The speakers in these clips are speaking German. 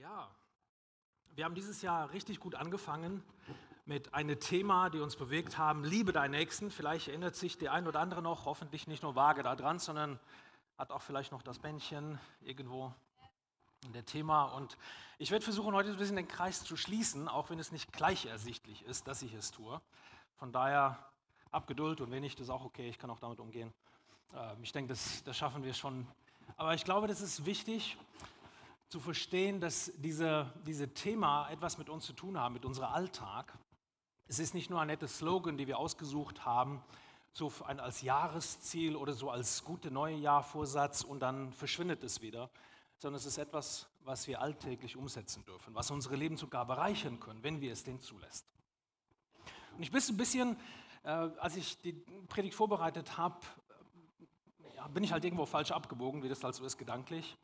Ja, wir haben dieses Jahr richtig gut angefangen mit einem Thema, die uns bewegt haben. Liebe deinen Nächsten. Vielleicht erinnert sich der ein oder andere noch, hoffentlich nicht nur vage daran, sondern hat auch vielleicht noch das Bändchen irgendwo in der Thema. Und ich werde versuchen, heute ein bisschen den Kreis zu schließen, auch wenn es nicht gleich ersichtlich ist, dass ich es tue. Von daher Abgeduld und wenn nicht, ist auch okay, ich kann auch damit umgehen. Ähm, ich denke, das, das schaffen wir schon. Aber ich glaube, das ist wichtig, zu verstehen, dass diese, diese Thema etwas mit uns zu tun haben, mit unserem Alltag. Es ist nicht nur ein nettes Slogan, den wir ausgesucht haben, so als Jahresziel oder so als gute neue Jahrvorsatz und dann verschwindet es wieder, sondern es ist etwas, was wir alltäglich umsetzen dürfen, was unsere Leben sogar bereichern können, wenn wir es denn zulässt. Und ich bin ein bisschen, äh, als ich die Predigt vorbereitet habe, ja, bin ich halt irgendwo falsch abgebogen, wie das halt so ist, gedanklich.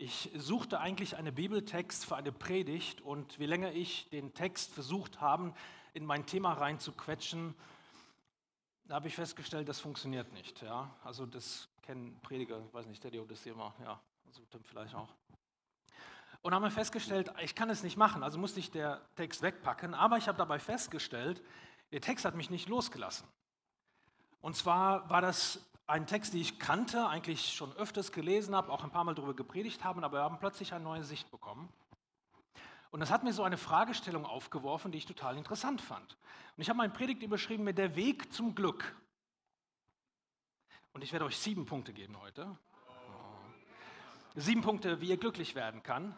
Ich suchte eigentlich einen Bibeltext für eine Predigt und je länger ich den Text versucht habe, in mein Thema reinzuquetschen, da habe ich festgestellt, das funktioniert nicht. Ja? Also das kennen Prediger, ich weiß nicht, der das Thema, ja, also vielleicht auch. Und haben wir festgestellt, ich kann es nicht machen, also musste ich der Text wegpacken, aber ich habe dabei festgestellt, der Text hat mich nicht losgelassen. Und zwar war das ein Text, den ich kannte, eigentlich schon öfters gelesen habe, auch ein paar Mal darüber gepredigt habe, aber wir haben plötzlich eine neue Sicht bekommen. Und das hat mir so eine Fragestellung aufgeworfen, die ich total interessant fand. Und ich habe meine Predigt überschrieben mit der Weg zum Glück. Und ich werde euch sieben Punkte geben heute. Sieben Punkte, wie ihr glücklich werden kann.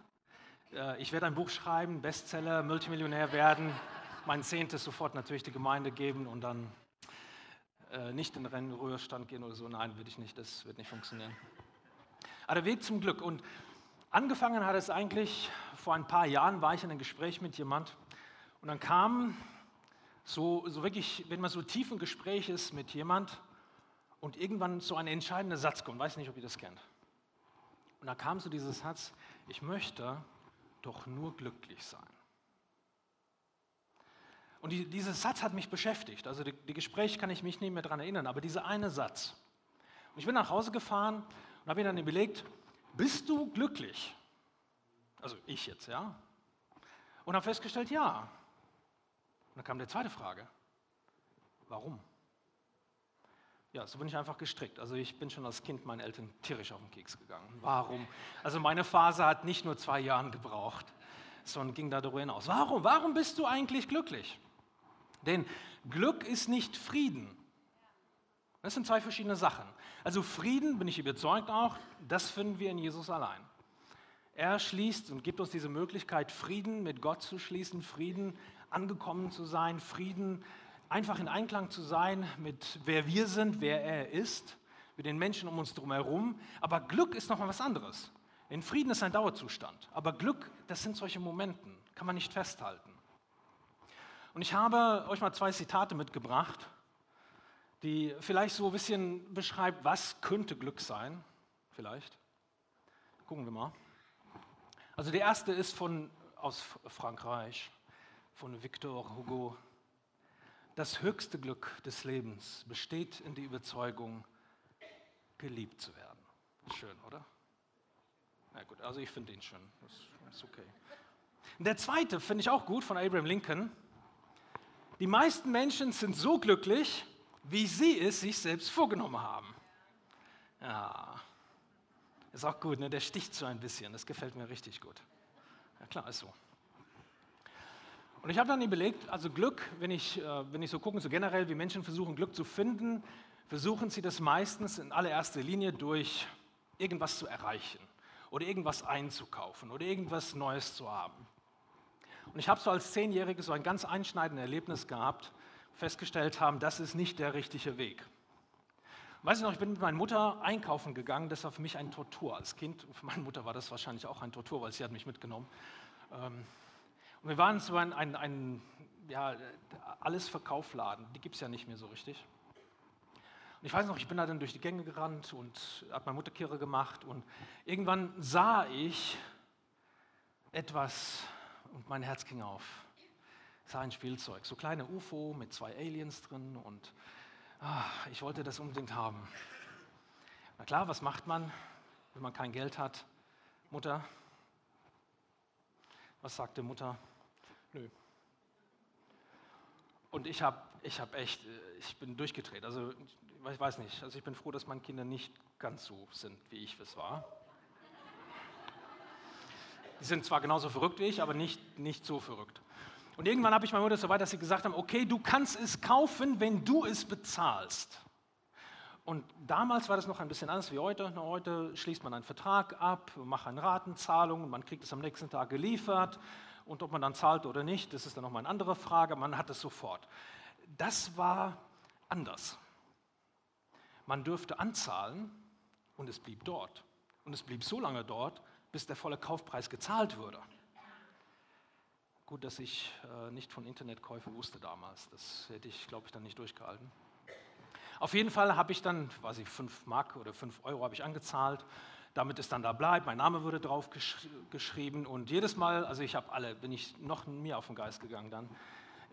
Äh, ich werde ein Buch schreiben, Bestseller, Multimillionär werden, mein zehntes sofort natürlich die Gemeinde geben und dann äh, nicht in den Rührstand gehen oder so. Nein, würde ich nicht, das wird nicht funktionieren. Aber der Weg zum Glück. Und angefangen hat es eigentlich, vor ein paar Jahren war ich in einem Gespräch mit jemand und dann kam so, so wirklich, wenn man so tief im Gespräch ist mit jemand und irgendwann so ein entscheidender Satz kommt, weiß nicht, ob ihr das kennt. Und da kam so dieser Satz, ich möchte doch nur glücklich sein. Und die, dieser Satz hat mich beschäftigt. Also die, die Gespräche kann ich mich nicht mehr daran erinnern, aber dieser eine Satz. Und ich bin nach Hause gefahren und habe mir dann überlegt, bist du glücklich? Also ich jetzt, ja. Und habe festgestellt, ja. Und dann kam die zweite Frage. Warum? Ja, so bin ich einfach gestrickt. Also ich bin schon als Kind meinen Eltern tierisch auf den Keks gegangen. Warum? Also meine Phase hat nicht nur zwei Jahre gebraucht, sondern ging darüber hinaus. Warum? Warum bist du eigentlich glücklich? Denn Glück ist nicht Frieden. Das sind zwei verschiedene Sachen. Also Frieden, bin ich überzeugt auch, das finden wir in Jesus allein. Er schließt und gibt uns diese Möglichkeit, Frieden mit Gott zu schließen, Frieden angekommen zu sein, Frieden einfach in Einklang zu sein mit wer wir sind, wer er ist, mit den Menschen um uns herum. Aber Glück ist nochmal was anderes. Denn Frieden ist ein Dauerzustand. Aber Glück, das sind solche Momente, kann man nicht festhalten. Und ich habe euch mal zwei Zitate mitgebracht, die vielleicht so ein bisschen beschreibt, was könnte Glück sein. Vielleicht. Gucken wir mal. Also der erste ist von, aus Frankreich, von Victor Hugo. Das höchste Glück des Lebens besteht in der Überzeugung, geliebt zu werden. Schön, oder? Na gut, also ich finde ihn schön. Das ist okay. Der zweite finde ich auch gut von Abraham Lincoln. Die meisten Menschen sind so glücklich, wie sie es sich selbst vorgenommen haben. Ja, ist auch gut, ne? der sticht so ein bisschen, das gefällt mir richtig gut. Ja klar, ist so. Und ich habe dann überlegt, also Glück, wenn ich, äh, wenn ich so gucke, so generell, wie Menschen versuchen, Glück zu finden, versuchen sie das meistens in allererster Linie durch irgendwas zu erreichen oder irgendwas einzukaufen oder irgendwas Neues zu haben. Und ich habe so als Zehnjährige so ein ganz einschneidendes Erlebnis gehabt, festgestellt haben, das ist nicht der richtige Weg. Weiß ich noch, ich bin mit meiner Mutter einkaufen gegangen, das war für mich ein Tortur als Kind. Für meine Mutter war das wahrscheinlich auch ein Tortur, weil sie hat mich mitgenommen. Ähm, und wir waren so ein, ein, ein ja, alles Verkaufladen, die gibt es ja nicht mehr so richtig. Und ich weiß noch, ich bin da dann durch die Gänge gerannt und habe meine Mutter Kirre gemacht und irgendwann sah ich etwas, und mein Herz ging auf. Es war ein Spielzeug, so kleine UFO mit zwei Aliens drin und ach, ich wollte das unbedingt haben. Na klar, was macht man, wenn man kein Geld hat? Mutter, Was sagte Mutter? Nö. Und ich habe ich hab echt, äh, ich bin durchgedreht. Also ich weiß nicht, also ich bin froh, dass meine Kinder nicht ganz so sind, wie ich es war. Die sind zwar genauso verrückt wie ich, aber nicht, nicht so verrückt. Und irgendwann habe ich meine Mutter so weit, dass sie gesagt haben, okay, du kannst es kaufen, wenn du es bezahlst. Und damals war das noch ein bisschen anders wie heute. Heute schließt man einen Vertrag ab, macht eine Ratenzahlung, man kriegt es am nächsten Tag geliefert. Und ob man dann zahlt oder nicht, das ist dann nochmal eine andere Frage. Man hat es sofort. Das war anders. Man dürfte anzahlen und es blieb dort. Und es blieb so lange dort, bis der volle Kaufpreis gezahlt wurde. Gut, dass ich äh, nicht von Internetkäufen wusste damals. Das hätte ich, glaube ich, dann nicht durchgehalten. Auf jeden Fall habe ich dann, ich, 5 Mark oder 5 Euro habe ich angezahlt, damit es dann da bleibt. Mein Name wurde drauf gesch geschrieben und jedes Mal, also ich habe alle, bin ich noch mehr auf den Geist gegangen dann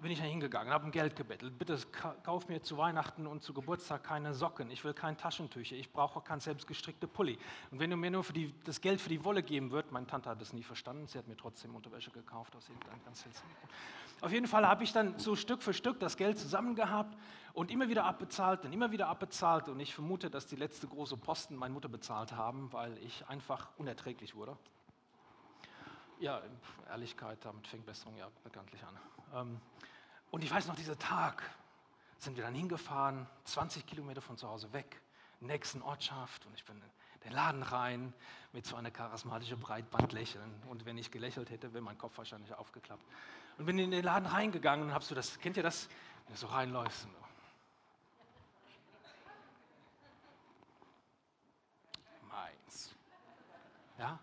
bin ich da hingegangen, habe um Geld gebettelt. Bitte kauf mir zu Weihnachten und zu Geburtstag keine Socken. Ich will keine Taschentücher. Ich brauche kein selbstgestrickte Pulli. Und wenn du mir nur die, das Geld für die Wolle geben würdest, meine Tante hat das nie verstanden. Sie hat mir trotzdem Unterwäsche gekauft aus irgendeinem ganz seltsamen Auf jeden Fall habe ich dann so Stück für Stück das Geld zusammen gehabt und immer wieder abbezahlt und immer wieder abbezahlt. Und ich vermute, dass die letzte große Posten meine Mutter bezahlt haben, weil ich einfach unerträglich wurde. Ja, Ehrlichkeit, damit fängt Besserung ja bekanntlich an. Ähm, und ich weiß noch, dieser Tag sind wir dann hingefahren, 20 Kilometer von zu Hause weg, nächsten Ortschaft. Und ich bin in den Laden rein mit so einer charismatischen Breitbandlächeln. Und wenn ich gelächelt hätte, wäre mein Kopf wahrscheinlich aufgeklappt. Und bin in den Laden reingegangen und habe so das, kennt ihr das? Wenn du so reinläufst. Und Meins. Ja?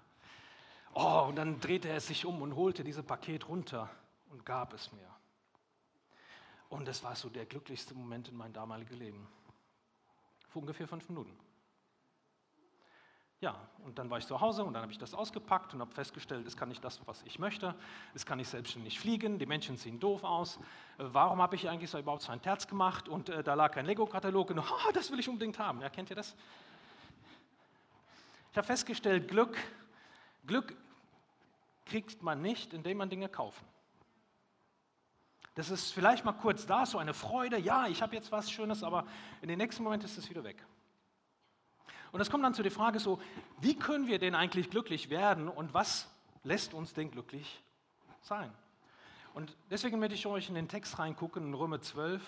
Oh, und dann drehte er sich um und holte dieses Paket runter und gab es mir. Und das war so der glücklichste Moment in meinem damaligen Leben. Vor ungefähr fünf Minuten. Ja, und dann war ich zu Hause und dann habe ich das ausgepackt und habe festgestellt, es kann nicht das, was ich möchte. Es kann nicht selbstständig fliegen. Die Menschen sehen doof aus. Äh, warum habe ich eigentlich so überhaupt so ein Terz gemacht und äh, da lag ein Lego-Katalog oh, das will ich unbedingt haben. Ja, kennt ihr das? Ich habe festgestellt, Glück, Glück kriegt man nicht, indem man Dinge kauft. Das ist vielleicht mal kurz da, so eine Freude, ja, ich habe jetzt was Schönes, aber in den nächsten Moment ist es wieder weg. Und es kommt dann zu der Frage so, wie können wir denn eigentlich glücklich werden und was lässt uns denn glücklich sein? Und deswegen möchte ich euch in den Text reingucken, in Römer 12,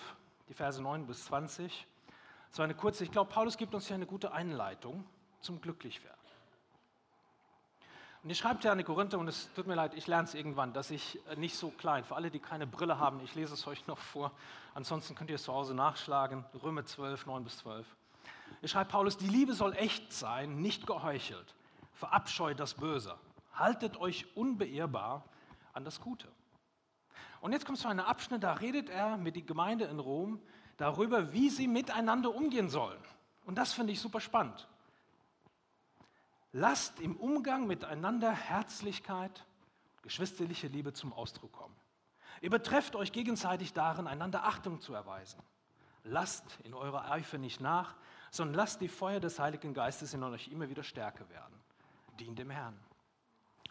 die Verse 9 bis 20. So eine kurze, ich glaube, Paulus gibt uns hier eine gute Einleitung zum Glücklichwerden. Und ihr schreibt ja an die Korinther, und es tut mir leid, ich lerne es irgendwann, dass ich äh, nicht so klein, für alle, die keine Brille haben, ich lese es euch noch vor, ansonsten könnt ihr es zu Hause nachschlagen, Römer 12, 9 bis 12. Ihr schreibt Paulus, die Liebe soll echt sein, nicht geheuchelt. Verabscheut das Böse. Haltet euch unbeirrbar an das Gute. Und jetzt kommt so ein Abschnitt, da redet er mit der Gemeinde in Rom darüber, wie sie miteinander umgehen sollen. Und das finde ich super spannend. Lasst im Umgang miteinander Herzlichkeit, geschwisterliche Liebe zum Ausdruck kommen. Ihr betrefft euch gegenseitig darin, einander Achtung zu erweisen. Lasst in eurer Eifer nicht nach, sondern lasst die Feuer des Heiligen Geistes in euch immer wieder stärker werden. Dient dem Herrn.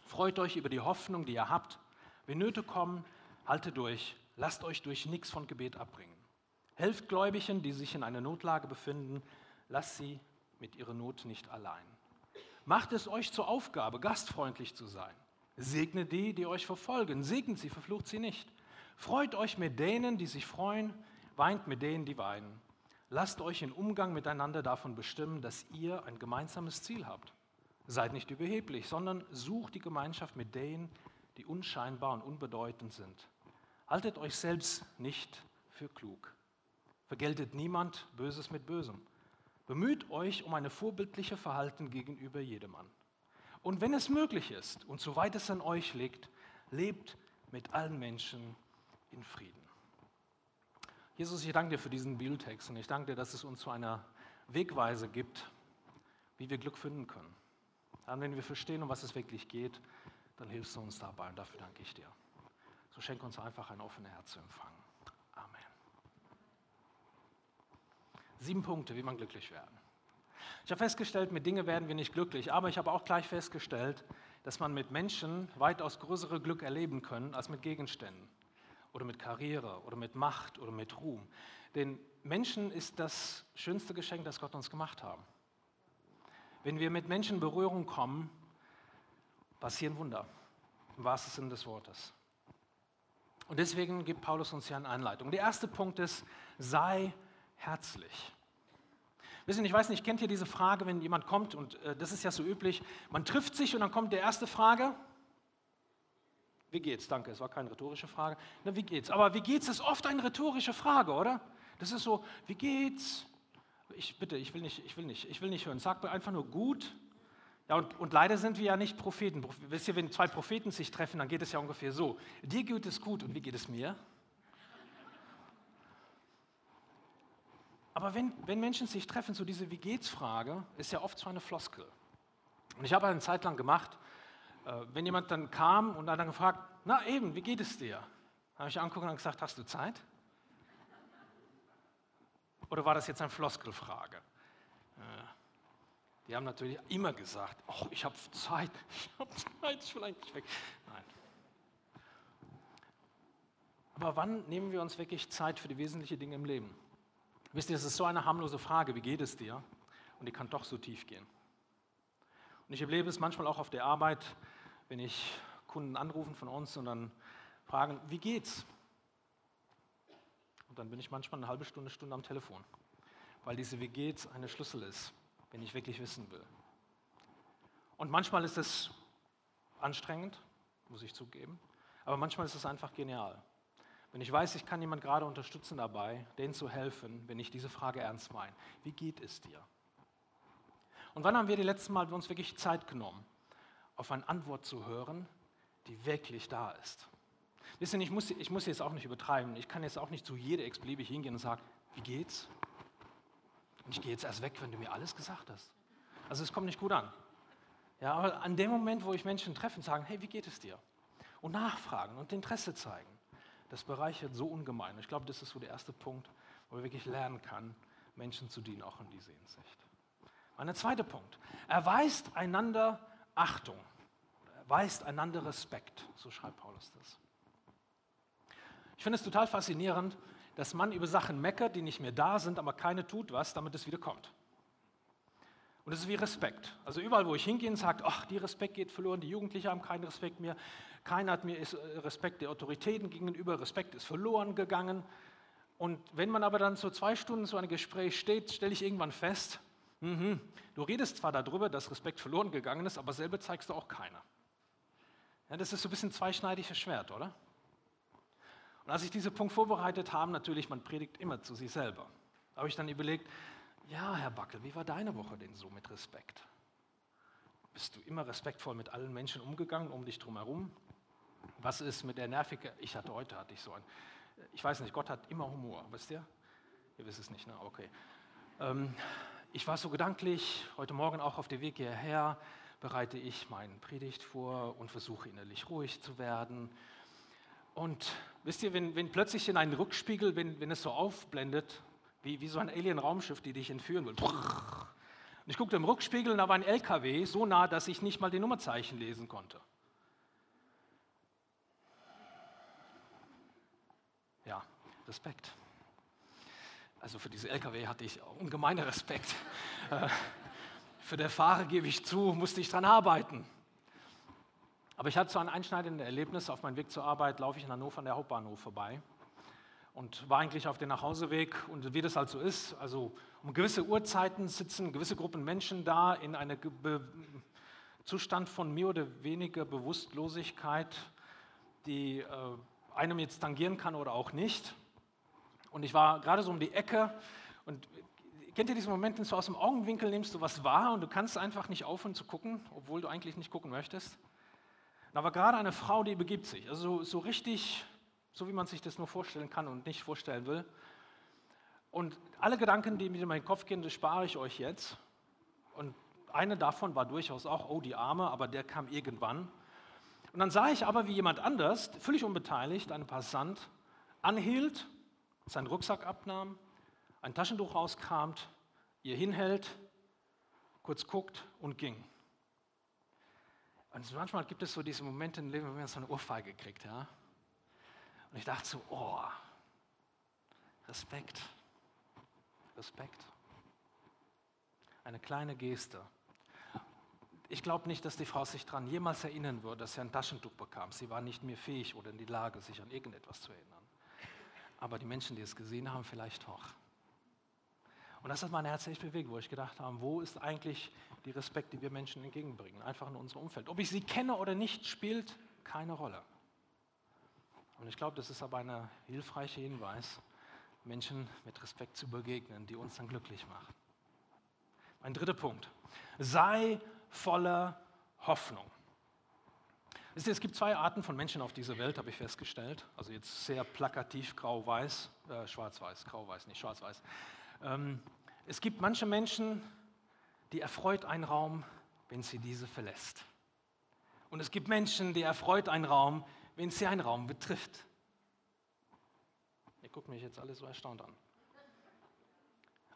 Freut euch über die Hoffnung, die ihr habt. Wenn Nöte kommen, haltet durch. Lasst euch durch nichts von Gebet abbringen. Helft Gläubigen, die sich in einer Notlage befinden. Lasst sie mit ihrer Not nicht allein. Macht es euch zur Aufgabe, gastfreundlich zu sein. Segnet die, die euch verfolgen. Segnet sie, verflucht sie nicht. Freut euch mit denen, die sich freuen. Weint mit denen, die weinen. Lasst euch im Umgang miteinander davon bestimmen, dass ihr ein gemeinsames Ziel habt. Seid nicht überheblich, sondern sucht die Gemeinschaft mit denen, die unscheinbar und unbedeutend sind. Haltet euch selbst nicht für klug. Vergeltet niemand Böses mit Bösem Bemüht euch um eine vorbildliche Verhalten gegenüber jedermann. Und wenn es möglich ist und soweit es an euch liegt, lebt mit allen Menschen in Frieden. Jesus, ich danke dir für diesen Bibeltext und ich danke dir, dass es uns so eine Wegweise gibt, wie wir Glück finden können. Dann, wenn wir verstehen, um was es wirklich geht, dann hilfst du uns dabei und dafür danke ich dir. So schenke uns einfach ein offenes Herz zu empfangen. Sieben Punkte, wie man glücklich werden. Ich habe festgestellt, mit Dingen werden wir nicht glücklich, aber ich habe auch gleich festgestellt, dass man mit Menschen weitaus größere Glück erleben kann als mit Gegenständen oder mit Karriere oder mit Macht oder mit Ruhm. Denn Menschen ist das schönste Geschenk, das Gott uns gemacht hat. Wenn wir mit Menschen in Berührung kommen, passieren Wunder, im wahrsten Sinne des Wortes. Und deswegen gibt Paulus uns hier eine Einleitung. Der erste Punkt ist, sei herzlich. Wissen, ich weiß nicht, kennt ihr diese Frage, wenn jemand kommt, und äh, das ist ja so üblich, man trifft sich und dann kommt die erste Frage, wie geht's? Danke, es war keine rhetorische Frage. Na, wie geht's? Aber wie geht's ist oft eine rhetorische Frage, oder? Das ist so, wie geht's? Ich bitte, ich will nicht, ich will nicht, ich will nicht hören. Sag mir einfach nur gut. Ja, und, und leider sind wir ja nicht Propheten. Wisst ihr, wenn zwei Propheten sich treffen, dann geht es ja ungefähr so. Dir geht es gut und wie geht es mir? Aber wenn, wenn Menschen sich treffen, so diese Wie geht's Frage, ist ja oft so eine Floskel. Und ich habe eine Zeit lang gemacht, äh, wenn jemand dann kam und dann gefragt, na eben, wie geht es dir? Habe ich angeguckt und gesagt, hast du Zeit? Oder war das jetzt eine Floskelfrage? Äh, die haben natürlich immer gesagt, oh, ich habe Zeit, ich habe Zeit, ich will eigentlich weg. Nein. Aber wann nehmen wir uns wirklich Zeit für die wesentlichen Dinge im Leben? Wisst ihr, es ist so eine harmlose Frage, wie geht es dir? Und die kann doch so tief gehen. Und ich erlebe es manchmal auch auf der Arbeit, wenn ich Kunden anrufen von uns und dann fragen, wie geht's? Und dann bin ich manchmal eine halbe Stunde, Stunde am Telefon, weil diese Wie geht's eine Schlüssel ist, wenn ich wirklich wissen will. Und manchmal ist es anstrengend, muss ich zugeben, aber manchmal ist es einfach genial. Wenn ich weiß, ich kann jemand gerade unterstützen dabei, denen zu helfen, wenn ich diese Frage ernst meine. Wie geht es dir? Und wann haben wir die letzten Mal uns wirklich Zeit genommen, auf eine Antwort zu hören, die wirklich da ist? Wisst ihr, ich muss, ich muss jetzt auch nicht übertreiben. Ich kann jetzt auch nicht zu jeder x-beliebig hingehen und sagen, wie geht's? Und ich gehe jetzt erst weg, wenn du mir alles gesagt hast. Also es kommt nicht gut an. Ja, aber an dem Moment, wo ich Menschen treffe und sagen, hey, wie geht es dir? Und nachfragen und Interesse zeigen das bereichert so ungemein. Ich glaube, das ist so der erste Punkt, wo man wirklich lernen kann, Menschen zu dienen, auch in dieser Hinsicht. Mein zweiter Punkt. Erweist einander Achtung. Erweist einander Respekt. So schreibt Paulus das. Ich finde es total faszinierend, dass man über Sachen meckert, die nicht mehr da sind, aber keine tut was, damit es wieder kommt. Und das ist wie Respekt. Also überall, wo ich hingehe, sagt, ach, die Respekt geht verloren, die Jugendlichen haben keinen Respekt mehr. Keiner hat mir Respekt der Autoritäten gegenüber, Respekt ist verloren gegangen. Und wenn man aber dann so zwei Stunden so ein Gespräch steht, stelle ich irgendwann fest, mh, du redest zwar darüber, dass Respekt verloren gegangen ist, aber selber zeigst du auch keiner. Ja, das ist so ein bisschen zweischneidiges Schwert, oder? Und als ich diesen Punkt vorbereitet habe, natürlich, man predigt immer zu sich selber. Habe ich dann überlegt, ja, Herr Backel, wie war deine Woche denn so mit Respekt? Bist du immer respektvoll mit allen Menschen umgegangen, um dich drumherum? Was ist mit der nervigen, ich hatte heute, hatte ich so ein, ich weiß nicht, Gott hat immer Humor, wisst ihr? Ihr wisst es nicht, ne? Okay. Ähm, ich war so gedanklich, heute Morgen auch auf dem Weg hierher, bereite ich meinen Predigt vor und versuche innerlich ruhig zu werden. Und wisst ihr, wenn, wenn plötzlich in einen Rückspiegel, wenn, wenn es so aufblendet, wie, wie so ein Alien-Raumschiff, die dich entführen will. Und ich guckte im Rückspiegel und da war ein LKW so nah, dass ich nicht mal die Nummerzeichen lesen konnte. Ja, Respekt. Also für diese LKW hatte ich ungemeinen Respekt. Äh, für der Fahrer gebe ich zu, musste ich dran arbeiten. Aber ich hatte so ein einschneidendes Erlebnis. Auf meinem Weg zur Arbeit laufe ich in Hannover an der Hauptbahnhof vorbei und war eigentlich auf dem Nachhauseweg. Und wie das halt so ist, also um gewisse Uhrzeiten sitzen gewisse Gruppen Menschen da in einem Zustand von mehr oder weniger Bewusstlosigkeit, die äh, einem jetzt tangieren kann oder auch nicht. Und ich war gerade so um die Ecke und kennt ihr diesen Moment, wenn du aus dem Augenwinkel nimmst du was wahr und du kannst einfach nicht aufhören zu gucken, obwohl du eigentlich nicht gucken möchtest? Da war gerade eine Frau, die begibt sich, also so richtig, so wie man sich das nur vorstellen kann und nicht vorstellen will. Und alle Gedanken, die mir in meinen Kopf gehen, das spare ich euch jetzt. Und eine davon war durchaus auch, oh, die Arme, aber der kam irgendwann. Und dann sah ich aber, wie jemand anders, völlig unbeteiligt, ein Passant, anhielt, seinen Rucksack abnahm, ein Taschentuch rauskramt, ihr hinhält, kurz guckt und ging. Und manchmal gibt es so diese Momente im Leben, wenn man so eine Ohrfeige kriegt, ja. Und ich dachte so, oh, Respekt, Respekt. Eine kleine Geste. Ich glaube nicht, dass die Frau sich daran jemals erinnern würde, dass sie ein Taschentuch bekam. Sie war nicht mehr fähig oder in die Lage, sich an irgendetwas zu erinnern. Aber die Menschen, die es gesehen haben, vielleicht auch. Und das hat mein Herz echt bewegt, wo ich gedacht habe, wo ist eigentlich die Respekt, die wir Menschen entgegenbringen, einfach in unserem Umfeld. Ob ich sie kenne oder nicht, spielt keine Rolle. Und ich glaube, das ist aber ein hilfreicher Hinweis, Menschen mit Respekt zu begegnen, die uns dann glücklich machen. Mein dritter Punkt. Sei voller Hoffnung. Es gibt zwei Arten von Menschen auf dieser Welt, habe ich festgestellt. Also jetzt sehr plakativ grau-weiß, äh, schwarz-weiß, grau-weiß, nicht schwarz-weiß. Ähm, es gibt manche Menschen, die erfreut ein Raum, wenn sie diese verlässt. Und es gibt Menschen, die erfreut ein Raum, wenn sie einen Raum betrifft. Ihr guckt mich jetzt alle so erstaunt an.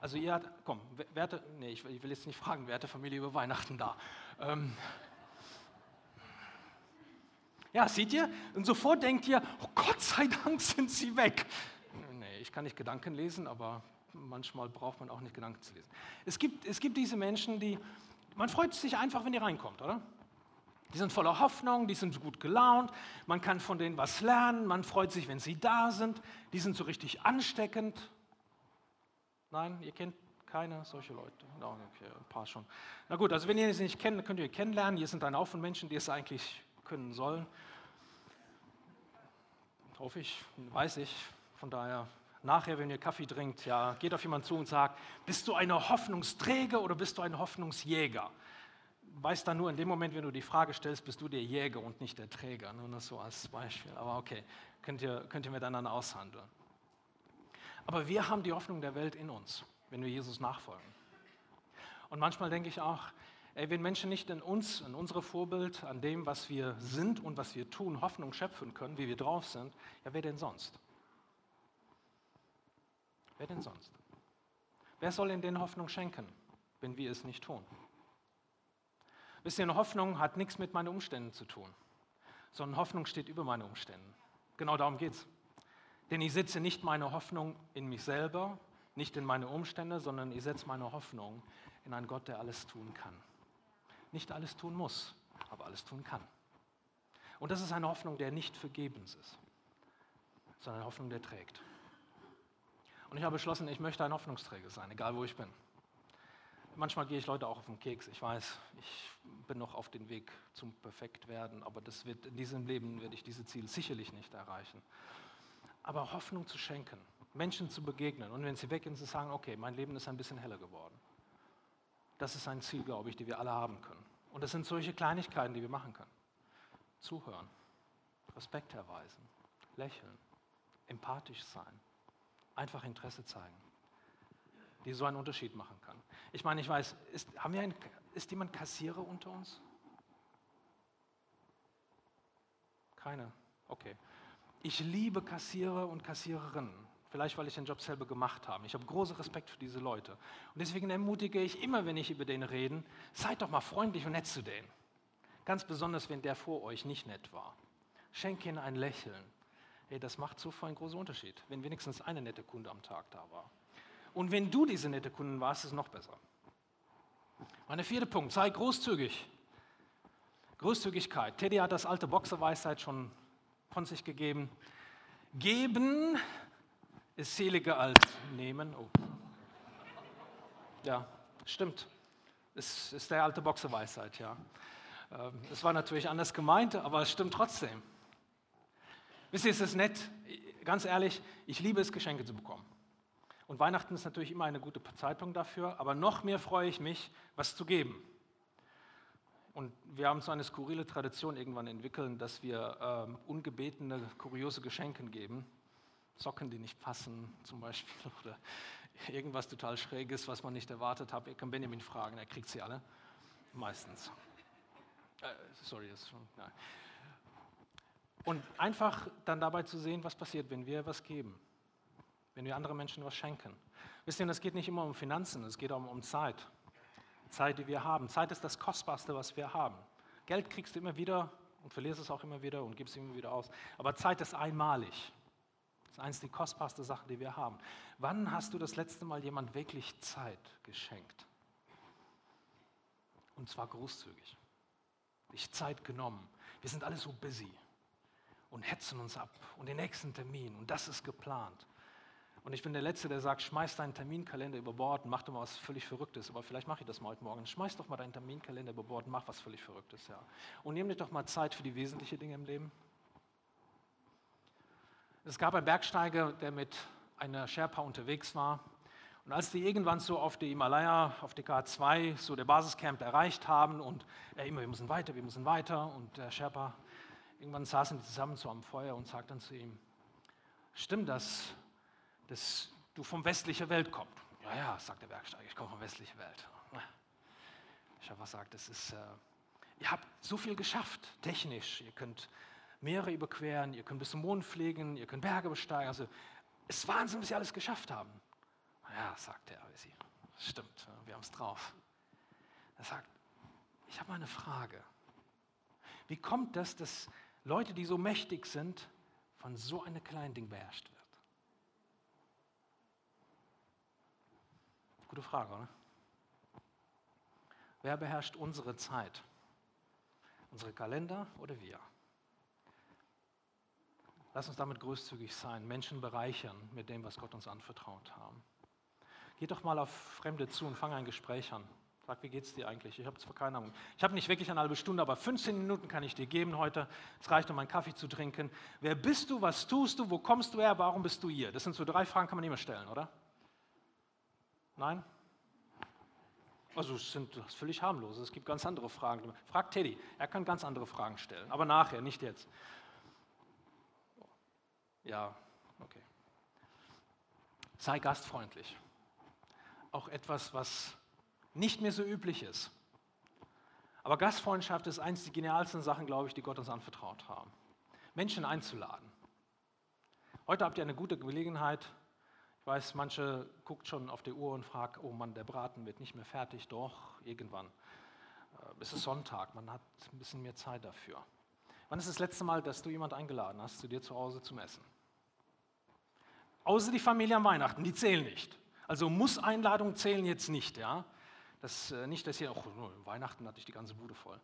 Also ihr habt, komm, wer hatte, nee, ich will jetzt nicht fragen, wer hatte Familie über Weihnachten da? Ähm, ja, seht ihr? Und sofort denkt ihr, oh Gott sei Dank sind sie weg. Nee, ich kann nicht Gedanken lesen, aber manchmal braucht man auch nicht Gedanken zu lesen. Es gibt, es gibt diese Menschen, die, man freut sich einfach, wenn die reinkommt, oder? Die sind voller Hoffnung, die sind gut gelaunt, man kann von denen was lernen, man freut sich, wenn sie da sind, die sind so richtig ansteckend. Nein, ihr kennt keine solche Leute? No, okay, ein paar schon. Na gut, also wenn ihr sie nicht kennt, könnt ihr kennenlernen. Hier sind dann auch von Menschen, die es eigentlich können sollen. Hoffe ich, weiß ich. Von daher, nachher, wenn ihr Kaffee trinkt, ja, geht auf jemanden zu und sagt, bist du eine Hoffnungsträger oder bist du ein Hoffnungsjäger? Weiß dann nur in dem Moment, wenn du die Frage stellst, bist du der Jäger und nicht der Träger. Nur das so als Beispiel. Aber okay, könnt ihr, könnt ihr miteinander aushandeln. Aber wir haben die Hoffnung der Welt in uns, wenn wir Jesus nachfolgen. Und manchmal denke ich auch, Ey, wenn Menschen nicht in uns, in unserem Vorbild, an dem, was wir sind und was wir tun, Hoffnung schöpfen können, wie wir drauf sind, ja, wer denn sonst? Wer denn sonst? Wer soll in den Hoffnung schenken, wenn wir es nicht tun? Wisst ihr, Hoffnung hat nichts mit meinen Umständen zu tun, sondern Hoffnung steht über meine Umstände. Genau darum geht es. Denn ich setze nicht meine Hoffnung in mich selber, nicht in meine Umstände, sondern ich setze meine Hoffnung in einen Gott, der alles tun kann nicht alles tun muss, aber alles tun kann. Und das ist eine Hoffnung, der nicht vergebens ist, sondern eine Hoffnung, der trägt. Und ich habe beschlossen, ich möchte ein Hoffnungsträger sein, egal wo ich bin. Manchmal gehe ich Leute auch auf den Keks. Ich weiß, ich bin noch auf dem Weg zum Perfektwerden, aber das wird, in diesem Leben werde ich diese Ziele sicherlich nicht erreichen. Aber Hoffnung zu schenken, Menschen zu begegnen und wenn sie weggehen, zu sagen, okay, mein Leben ist ein bisschen heller geworden. Das ist ein Ziel, glaube ich, die wir alle haben können. Und das sind solche Kleinigkeiten, die wir machen können. Zuhören, Respekt erweisen, lächeln, empathisch sein, einfach Interesse zeigen, die so einen Unterschied machen kann. Ich meine, ich weiß, ist, haben wir ein, ist jemand Kassierer unter uns? Keine. Okay. Ich liebe Kassierer und Kassiererinnen. Vielleicht, weil ich den Job selber gemacht habe. Ich habe großen Respekt für diese Leute. Und deswegen ermutige ich immer, wenn ich über den rede, seid doch mal freundlich und nett zu denen. Ganz besonders, wenn der vor euch nicht nett war. Schenk ihnen ein Lächeln. Hey, das macht so einen großen Unterschied, wenn wenigstens eine nette Kunde am Tag da war. Und wenn du diese nette Kunde warst, ist es noch besser. Mein vierter Punkt, sei großzügig. Großzügigkeit. Teddy hat das alte Boxerweisheit schon von sich gegeben. Geben ist seliger als nehmen. Oh. Ja, stimmt. Es ist der alte Boxerweisheit, ja. Ähm, es war natürlich anders gemeint, aber es stimmt trotzdem. Wisst ihr, es ist nett, ganz ehrlich, ich liebe es, Geschenke zu bekommen. Und Weihnachten ist natürlich immer eine gute Zeitpunkt dafür, aber noch mehr freue ich mich, was zu geben. Und wir haben so eine skurrile Tradition irgendwann entwickelt, dass wir ähm, ungebetene, kuriose Geschenke geben. Socken, die nicht passen zum Beispiel oder irgendwas total Schräges, was man nicht erwartet hat. Ihr könnt Benjamin fragen, er kriegt sie alle. Meistens. Äh, sorry, das ist schon. Nein. Und einfach dann dabei zu sehen, was passiert, wenn wir was geben, wenn wir anderen Menschen was schenken. Wisst ihr, es geht nicht immer um Finanzen, es geht auch um Zeit. Zeit, die wir haben. Zeit ist das Kostbarste, was wir haben. Geld kriegst du immer wieder und verlierst es auch immer wieder und gibst es immer wieder aus. Aber Zeit ist einmalig. Das ist eines der kostbarsten Sachen, die wir haben. Wann hast du das letzte Mal jemand wirklich Zeit geschenkt? Und zwar großzügig. Dich Zeit genommen. Wir sind alle so busy und hetzen uns ab und den nächsten Termin und das ist geplant. Und ich bin der Letzte, der sagt, schmeiß deinen Terminkalender über Bord und mach doch mal was völlig Verrücktes. Aber vielleicht mache ich das mal heute Morgen. Schmeiß doch mal deinen Terminkalender über Bord und mach was völlig Verrücktes, ja. Und nimm dir doch mal Zeit für die wesentlichen Dinge im Leben. Es gab einen Bergsteiger, der mit einer Sherpa unterwegs war. Und als die irgendwann so auf die Himalaya, auf die K2, so der Basiscamp erreicht haben und er immer, wir müssen weiter, wir müssen weiter und der Sherpa, irgendwann saßen die zusammen so am Feuer und sagt dann zu ihm, stimmt das, dass du vom westlichen Welt kommst? Ja, ja, sagt der Bergsteiger, ich komme von westlicher Welt. Der Sherpa sagt, das ist, äh, ihr habt so viel geschafft, technisch, ihr könnt Meere überqueren, ihr könnt bis zum Mond fliegen, ihr könnt Berge besteigen. Also es ist Wahnsinn, was sie alles geschafft haben. Ja, sagt er, sie. Stimmt, wir haben es drauf. Er sagt, ich habe mal eine Frage. Wie kommt das, dass Leute, die so mächtig sind, von so einem kleinen Ding beherrscht wird? Gute Frage, oder? Wer beherrscht unsere Zeit? Unsere Kalender oder wir? Lass uns damit großzügig sein, Menschen bereichern mit dem, was Gott uns anvertraut haben. Geh doch mal auf Fremde zu und fang ein Gespräch an. Sag, wie geht's dir eigentlich? Ich habe zwar keine Ahnung. Ich habe nicht wirklich eine halbe Stunde, aber 15 Minuten kann ich dir geben heute. Es reicht, um einen Kaffee zu trinken. Wer bist du? Was tust du? Wo kommst du her? Warum bist du hier? Das sind so drei Fragen, kann man immer stellen, oder? Nein? Also es sind das ist völlig harmlos. Es gibt ganz andere Fragen. Frag Teddy, er kann ganz andere Fragen stellen, aber nachher, nicht jetzt. Ja, okay. Sei gastfreundlich. Auch etwas, was nicht mehr so üblich ist. Aber Gastfreundschaft ist eines der genialsten Sachen, glaube ich, die Gott uns anvertraut haben. Menschen einzuladen. Heute habt ihr eine gute Gelegenheit. Ich weiß, manche guckt schon auf die Uhr und fragt, oh Mann, der Braten wird nicht mehr fertig. Doch, irgendwann. Äh, es ist Sonntag, man hat ein bisschen mehr Zeit dafür. Wann ist das letzte Mal, dass du jemand eingeladen hast zu dir zu Hause zum Essen? Außer die Familie am Weihnachten, die zählen nicht. Also Muss-Einladungen zählen jetzt nicht. Ja? Das, äh, nicht, dass hier, auch oh, Weihnachten hatte ich die ganze Bude voll.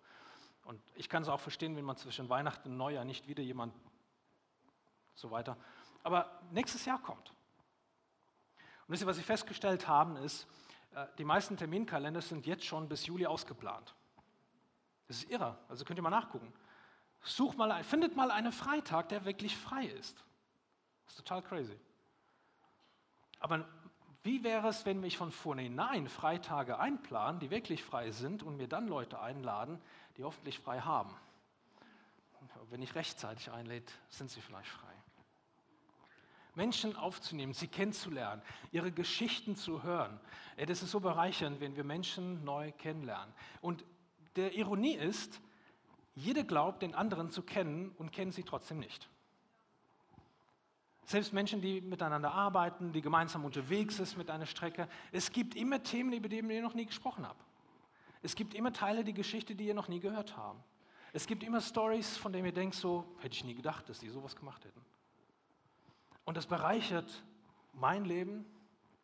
Und ich kann es auch verstehen, wenn man zwischen Weihnachten und Neujahr nicht wieder jemand so weiter. Aber nächstes Jahr kommt. Und wisst ihr, was Sie festgestellt haben, ist, äh, die meisten Terminkalender sind jetzt schon bis Juli ausgeplant. Das ist irre. Also könnt ihr mal nachgucken. Such mal, findet mal einen Freitag, der wirklich frei ist. Das ist total crazy. Aber wie wäre es, wenn ich von vornherein Freitage einplanen, die wirklich frei sind und mir dann Leute einladen, die hoffentlich frei haben? Wenn ich rechtzeitig einlädt, sind sie vielleicht frei. Menschen aufzunehmen, sie kennenzulernen, ihre Geschichten zu hören. Das ist so bereichernd, wenn wir Menschen neu kennenlernen. Und der Ironie ist, jeder glaubt, den anderen zu kennen und kennen sie trotzdem nicht. Selbst Menschen, die miteinander arbeiten, die gemeinsam unterwegs sind mit einer Strecke. Es gibt immer Themen, über die ihr noch nie gesprochen habt. Es gibt immer Teile der Geschichte, die ihr noch nie gehört habt. Es gibt immer Stories, von denen ihr denkt, so hätte ich nie gedacht, dass die sowas gemacht hätten. Und das bereichert mein Leben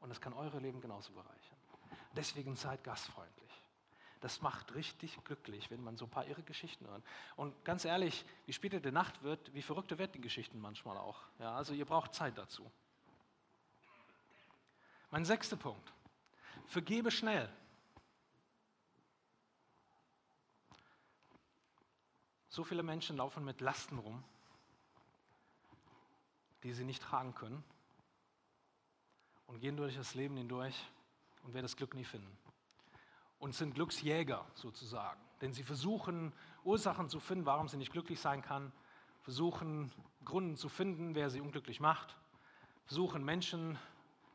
und es kann eure Leben genauso bereichern. Deswegen seid gastfreundlich. Das macht richtig glücklich, wenn man so ein paar irre Geschichten hört. Und ganz ehrlich, wie später die Nacht wird, wie verrückter werden die Geschichten manchmal auch. Ja, also ihr braucht Zeit dazu. Mein sechster Punkt. Vergebe schnell. So viele Menschen laufen mit Lasten rum, die sie nicht tragen können und gehen durch das Leben hindurch und werden das Glück nie finden und sind Glücksjäger sozusagen. Denn sie versuchen Ursachen zu finden, warum sie nicht glücklich sein kann, versuchen Gründe zu finden, wer sie unglücklich macht, versuchen Menschen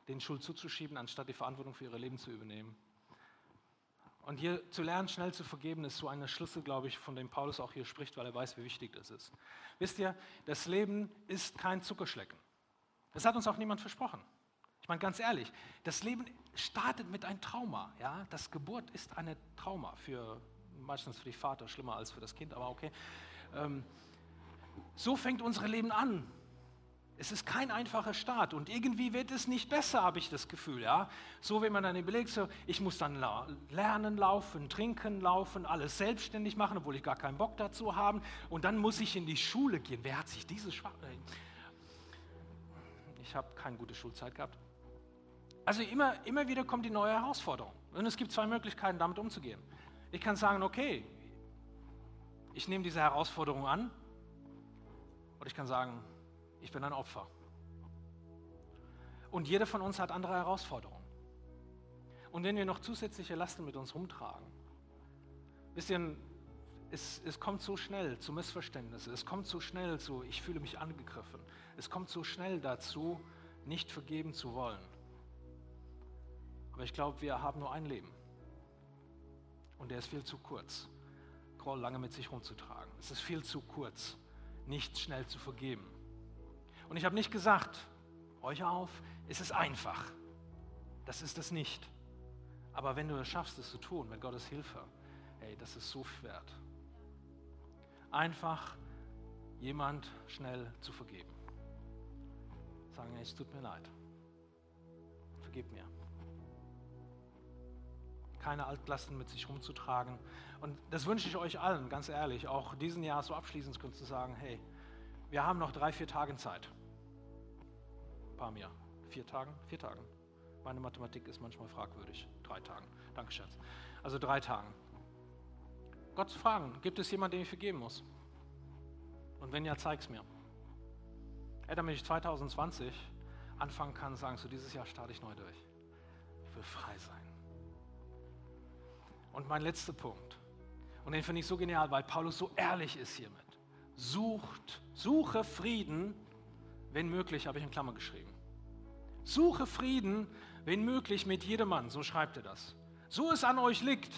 den Schuld zuzuschieben, anstatt die Verantwortung für ihr Leben zu übernehmen. Und hier zu lernen, schnell zu vergeben, ist so eine Schlüssel, glaube ich, von dem Paulus auch hier spricht, weil er weiß, wie wichtig das ist. Wisst ihr, das Leben ist kein Zuckerschlecken. Das hat uns auch niemand versprochen. Ich meine, ganz ehrlich, das Leben startet mit einem Trauma. Ja? Das Geburt ist ein Trauma für Meistens für die Vater schlimmer als für das Kind, aber okay. Ähm, so fängt unser Leben an. Es ist kein einfacher Start und irgendwie wird es nicht besser, habe ich das Gefühl. Ja? So, wenn man dann überlegt, so, ich muss dann lernen, laufen, trinken, laufen, alles selbstständig machen, obwohl ich gar keinen Bock dazu habe. Und dann muss ich in die Schule gehen. Wer hat sich diese Schwach... Ich habe keine gute Schulzeit gehabt. Also immer, immer wieder kommt die neue Herausforderung. Und es gibt zwei Möglichkeiten, damit umzugehen. Ich kann sagen, okay, ich nehme diese Herausforderung an. Oder ich kann sagen, ich bin ein Opfer. Und jeder von uns hat andere Herausforderungen. Und wenn wir noch zusätzliche Lasten mit uns rumtragen, wisst es, es kommt so schnell zu Missverständnissen, es kommt so schnell zu, ich fühle mich angegriffen, es kommt so schnell dazu, nicht vergeben zu wollen. Aber ich glaube, wir haben nur ein Leben. Und der ist viel zu kurz, Groll lange mit sich rumzutragen. Es ist viel zu kurz, nicht schnell zu vergeben. Und ich habe nicht gesagt, euch auf, es ist einfach. Das ist es nicht. Aber wenn du es schaffst, es zu tun, mit Gottes Hilfe, hey, das ist so viel wert. Einfach jemand schnell zu vergeben. Sagen, es tut mir leid. Vergib mir. Keine Altlasten mit sich rumzutragen. Und das wünsche ich euch allen, ganz ehrlich, auch diesen Jahr so abschließend zu sagen, hey, wir haben noch drei, vier Tage Zeit paar mehr. Vier Tagen? Vier Tagen. Meine Mathematik ist manchmal fragwürdig. Drei Tagen. Danke, Schatz. Also drei Tagen. Gott zu fragen, gibt es jemanden, den ich vergeben muss? Und wenn ja, zeig es mir. Ey, damit ich 2020 anfangen kann, sagen, so dieses Jahr starte ich neu durch. Ich will frei sein. Und mein letzter Punkt, und den finde ich so genial, weil Paulus so ehrlich ist hiermit. Sucht, suche Frieden wenn möglich, habe ich in Klammer geschrieben. Suche Frieden, wenn möglich, mit jedermann, so schreibt er das. So es an euch liegt.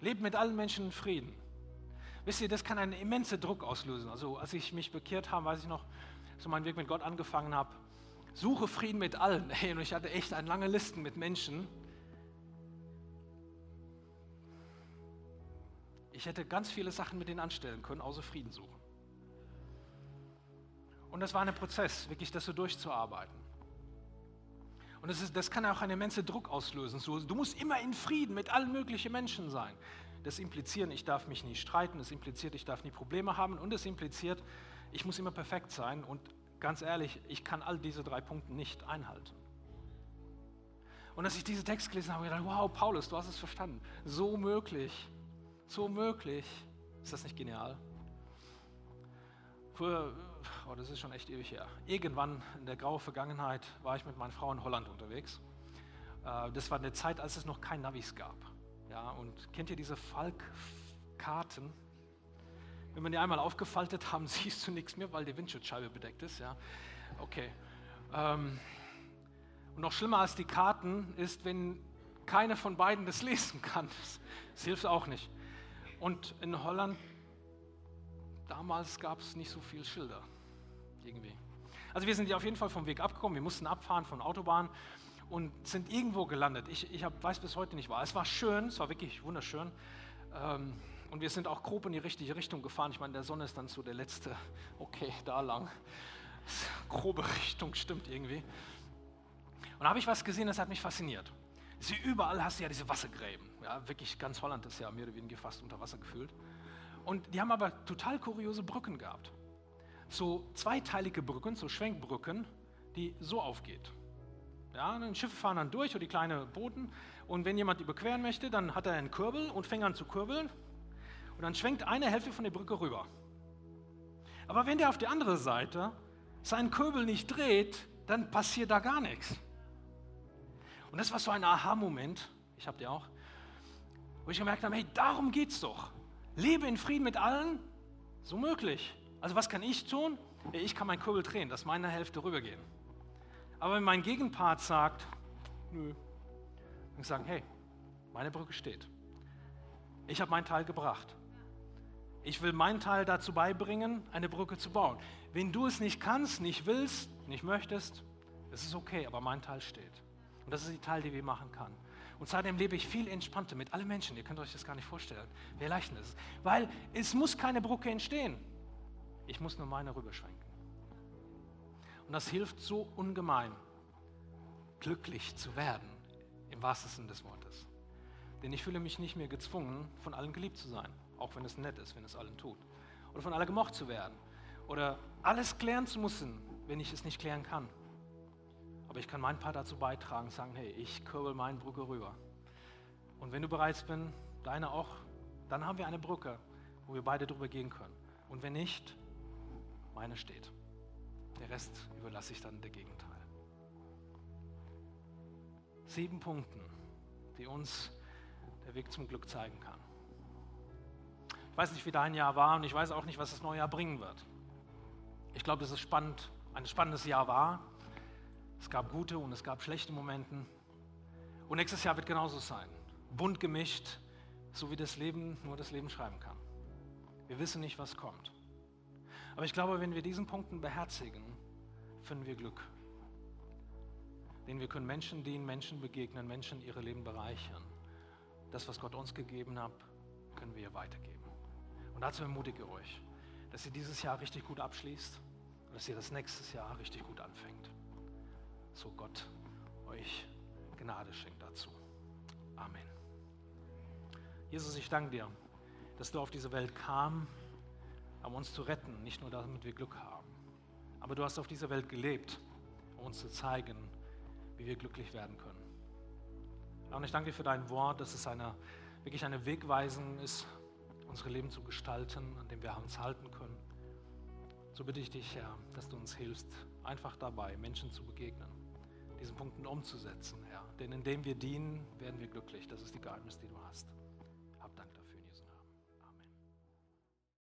Lebt mit allen Menschen in Frieden. Wisst ihr, das kann einen immensen Druck auslösen. Also als ich mich bekehrt habe, weiß ich noch, so meinen Weg mit Gott angefangen habe, suche Frieden mit allen. Hey, und ich hatte echt eine lange Listen mit Menschen. Ich hätte ganz viele Sachen mit denen anstellen können, außer Frieden suchen. Und das war ein Prozess, wirklich das so durchzuarbeiten. Und das, ist, das kann auch einen immensen Druck auslösen. Du musst immer in Frieden mit allen möglichen Menschen sein. Das impliziert, ich darf mich nie streiten, das impliziert, ich darf nie Probleme haben und das impliziert, ich muss immer perfekt sein. Und ganz ehrlich, ich kann all diese drei Punkte nicht einhalten. Und als ich diesen Text gelesen habe, habe ich gedacht, wow, Paulus, du hast es verstanden. So möglich, so möglich. Ist das nicht genial? Vor oh, das ist schon echt ewig her. Irgendwann in der grauen Vergangenheit war ich mit meiner Frau in Holland unterwegs. Äh, das war eine Zeit, als es noch kein Navis gab. Ja, und kennt ihr diese Falkkarten? Wenn man die einmal aufgefaltet haben, siehst du nichts mehr, weil die Windschutzscheibe bedeckt ist. Ja, okay. Ähm, und noch schlimmer als die Karten ist, wenn keiner von beiden das lesen kann. Das hilft auch nicht. Und in Holland damals gab es nicht so viele Schilder irgendwie. Also wir sind ja auf jeden Fall vom Weg abgekommen, wir mussten abfahren von Autobahn und sind irgendwo gelandet. Ich, ich hab, weiß bis heute nicht war. Es war schön, es war wirklich wunderschön. Ähm, und wir sind auch grob in die richtige Richtung gefahren. Ich meine, der Sonne ist dann so der letzte, okay, da lang. Grobe Richtung stimmt irgendwie. Und da habe ich was gesehen, das hat mich fasziniert. Sie überall hast du ja diese Wassergräben. Ja, wirklich ganz Holland ist ja mehr oder weniger fast unter Wasser gefühlt. Und die haben aber total kuriose Brücken gehabt so zweiteilige Brücken, so Schwenkbrücken, die so aufgeht. Ja, dann Schiffe fahren dann durch oder die kleinen Booten und wenn jemand überqueren möchte, dann hat er einen Kurbel und fängt an zu kurbeln und dann schwenkt eine Hälfte von der Brücke rüber. Aber wenn der auf die andere Seite seinen Kurbel nicht dreht, dann passiert da gar nichts. Und das war so ein Aha-Moment, ich habe die auch, wo ich gemerkt habe, hey, darum geht's doch. Lebe in Frieden mit allen, so möglich. Also was kann ich tun? Ich kann meinen Kurbel drehen, dass meine Hälfte rübergehen. Aber wenn mein Gegenpart sagt, nö, dann ich sagen, hey, meine Brücke steht. Ich habe meinen Teil gebracht. Ich will meinen Teil dazu beibringen, eine Brücke zu bauen. Wenn du es nicht kannst, nicht willst, nicht möchtest, es ist okay, aber mein Teil steht. Und das ist die Teil, die wir machen kann. Und seitdem lebe ich viel entspannter mit allen Menschen. Ihr könnt euch das gar nicht vorstellen, wie erleichternd es ist. Weil es muss keine Brücke entstehen. Ich muss nur meine rüberschwenken. Und das hilft so ungemein, glücklich zu werden, im wahrsten Sinne des Wortes. Denn ich fühle mich nicht mehr gezwungen, von allen geliebt zu sein, auch wenn es nett ist, wenn es allen tut. Oder von allen gemocht zu werden. Oder alles klären zu müssen, wenn ich es nicht klären kann. Aber ich kann meinen Part dazu beitragen, sagen, hey, ich kurbel meine Brücke rüber. Und wenn du bereit bist, deine auch, dann haben wir eine Brücke, wo wir beide drüber gehen können. Und wenn nicht, meine steht. Der Rest überlasse ich dann der Gegenteil. Sieben Punkte, die uns der Weg zum Glück zeigen kann. Ich weiß nicht, wie dein Jahr war und ich weiß auch nicht, was das neue Jahr bringen wird. Ich glaube, dass es spannend, ein spannendes Jahr war. Es gab gute und es gab schlechte Momente. Und nächstes Jahr wird genauso sein. Bunt gemischt, so wie das Leben nur das Leben schreiben kann. Wir wissen nicht, was kommt. Aber ich glaube, wenn wir diesen Punkten beherzigen, finden wir Glück. Denn wir können Menschen dienen, Menschen begegnen, Menschen ihre Leben bereichern. Das, was Gott uns gegeben hat, können wir weitergeben. Und dazu ermutige ich euch, dass ihr dieses Jahr richtig gut abschließt und dass ihr das nächste Jahr richtig gut anfängt. So Gott euch Gnade schenkt dazu. Amen. Jesus, ich danke dir, dass du auf diese Welt kam, um uns zu retten, nicht nur damit wir Glück haben. Aber du hast auf dieser Welt gelebt, um uns zu zeigen, wie wir glücklich werden können. Und ich danke dir für dein Wort, dass es eine, wirklich eine Wegweisung ist, unsere Leben zu gestalten, an dem wir uns halten können. So bitte ich dich, Herr, dass du uns hilfst, einfach dabei, Menschen zu begegnen, diesen Punkten umzusetzen, Herr. Denn indem wir dienen, werden wir glücklich. Das ist die Geheimnis, die du hast.